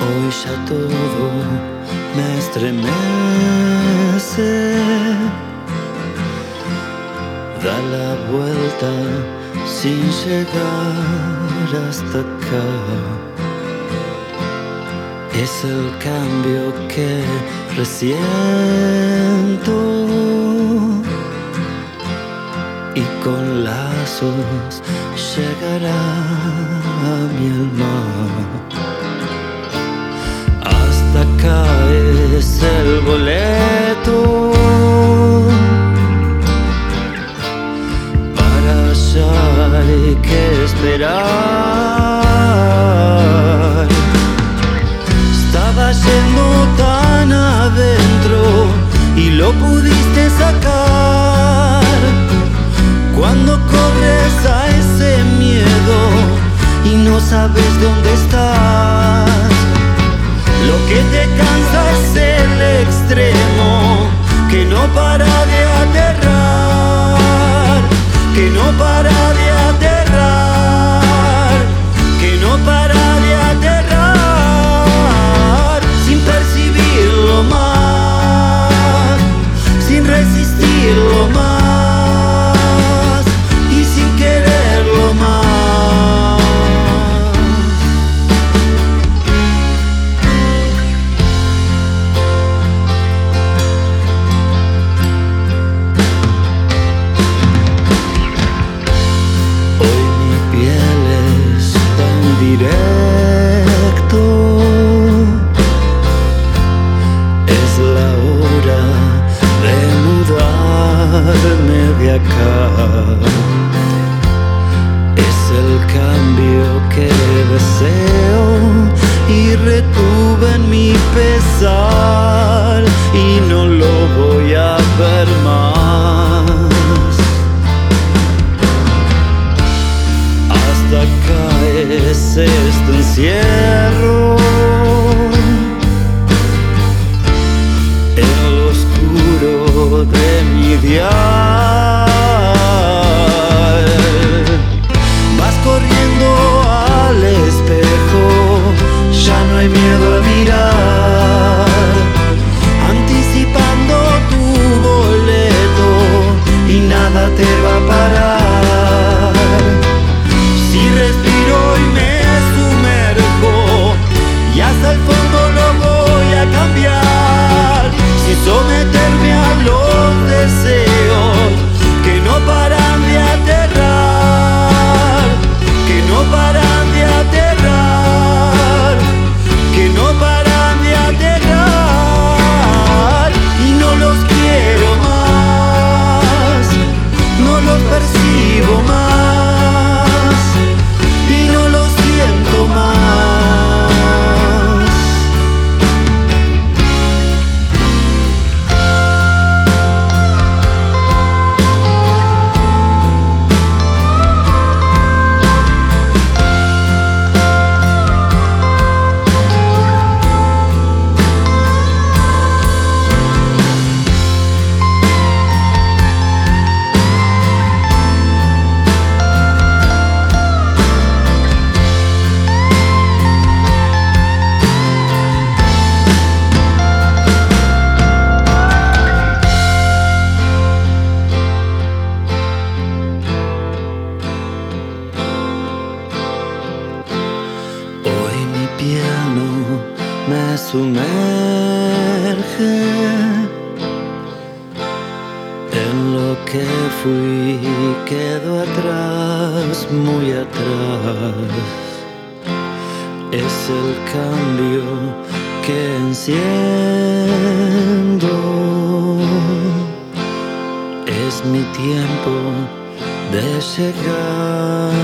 Hoy ya todo me estremece. Da la vuelta sin llegar hasta acá. Es el cambio que resiento y con lazos llegará a mi alma. Acá es el boleto. Para allá hay que esperar. Estaba yendo tan adentro y lo pudiste sacar. Cuando corres a ese miedo y no sabes dónde estás. Para de Es el cambio que deseo y retuve en mi pesar y no lo voy a ver más. Hasta es este encierro En lo oscuro de mi dial nada te va a parar sumerge en lo que fui, quedo atrás, muy atrás. Es el cambio que enciendo. Es mi tiempo de llegar.